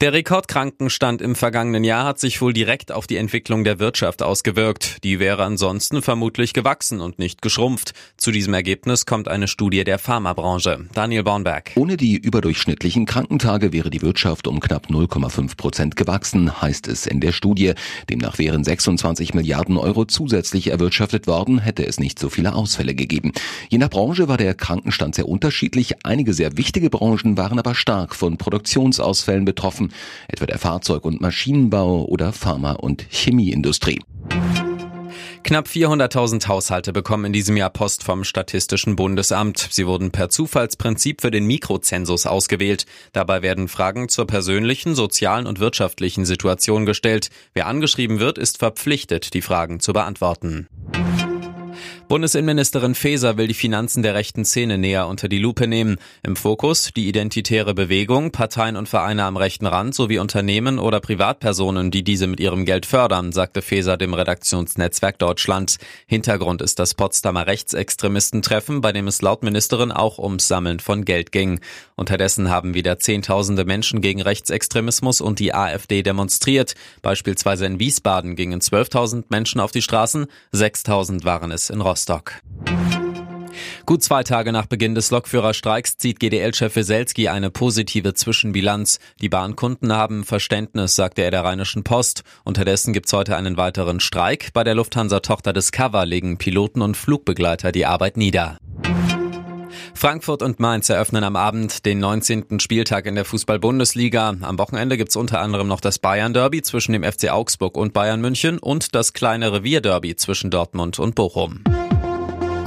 Der Rekordkrankenstand im vergangenen Jahr hat sich wohl direkt auf die Entwicklung der Wirtschaft ausgewirkt. Die wäre ansonsten vermutlich gewachsen und nicht geschrumpft. Zu diesem Ergebnis kommt eine Studie der Pharmabranche. Daniel Bornberg. Ohne die überdurchschnittlichen Krankentage wäre die Wirtschaft um knapp 0,5 Prozent gewachsen, heißt es in der Studie. Demnach wären 26 Milliarden Euro zusätzlich erwirtschaftet worden, hätte es nicht so viele Ausfälle gegeben. Je nach Branche war der Krankenstand sehr unterschiedlich. Einige sehr wichtige Branchen waren aber stark von Produktionsausfällen betroffen, etwa der Fahrzeug- und Maschinenbau oder Pharma- und Chemieindustrie. Knapp 400.000 Haushalte bekommen in diesem Jahr Post vom Statistischen Bundesamt. Sie wurden per Zufallsprinzip für den Mikrozensus ausgewählt. Dabei werden Fragen zur persönlichen, sozialen und wirtschaftlichen Situation gestellt. Wer angeschrieben wird, ist verpflichtet, die Fragen zu beantworten. Bundesinnenministerin Faeser will die Finanzen der rechten Szene näher unter die Lupe nehmen. Im Fokus die identitäre Bewegung, Parteien und Vereine am rechten Rand sowie Unternehmen oder Privatpersonen, die diese mit ihrem Geld fördern, sagte Faeser dem Redaktionsnetzwerk Deutschland. Hintergrund ist das Potsdamer Rechtsextremistentreffen, bei dem es laut Ministerin auch ums Sammeln von Geld ging. Unterdessen haben wieder Zehntausende Menschen gegen Rechtsextremismus und die AfD demonstriert. Beispielsweise in Wiesbaden gingen 12.000 Menschen auf die Straßen, 6.000 waren es in Rostock. Rostock. Gut zwei Tage nach Beginn des Lokführerstreiks zieht GDL-Chef Weselski eine positive Zwischenbilanz. Die Bahnkunden haben Verständnis, sagte er der Rheinischen Post. Unterdessen gibt's heute einen weiteren Streik. Bei der Lufthansa-Tochter Discover legen Piloten und Flugbegleiter die Arbeit nieder. Frankfurt und Mainz eröffnen am Abend den 19. Spieltag in der Fußball-Bundesliga. Am Wochenende gibt's unter anderem noch das Bayern-Derby zwischen dem FC Augsburg und Bayern München und das kleine Revier-Derby zwischen Dortmund und Bochum.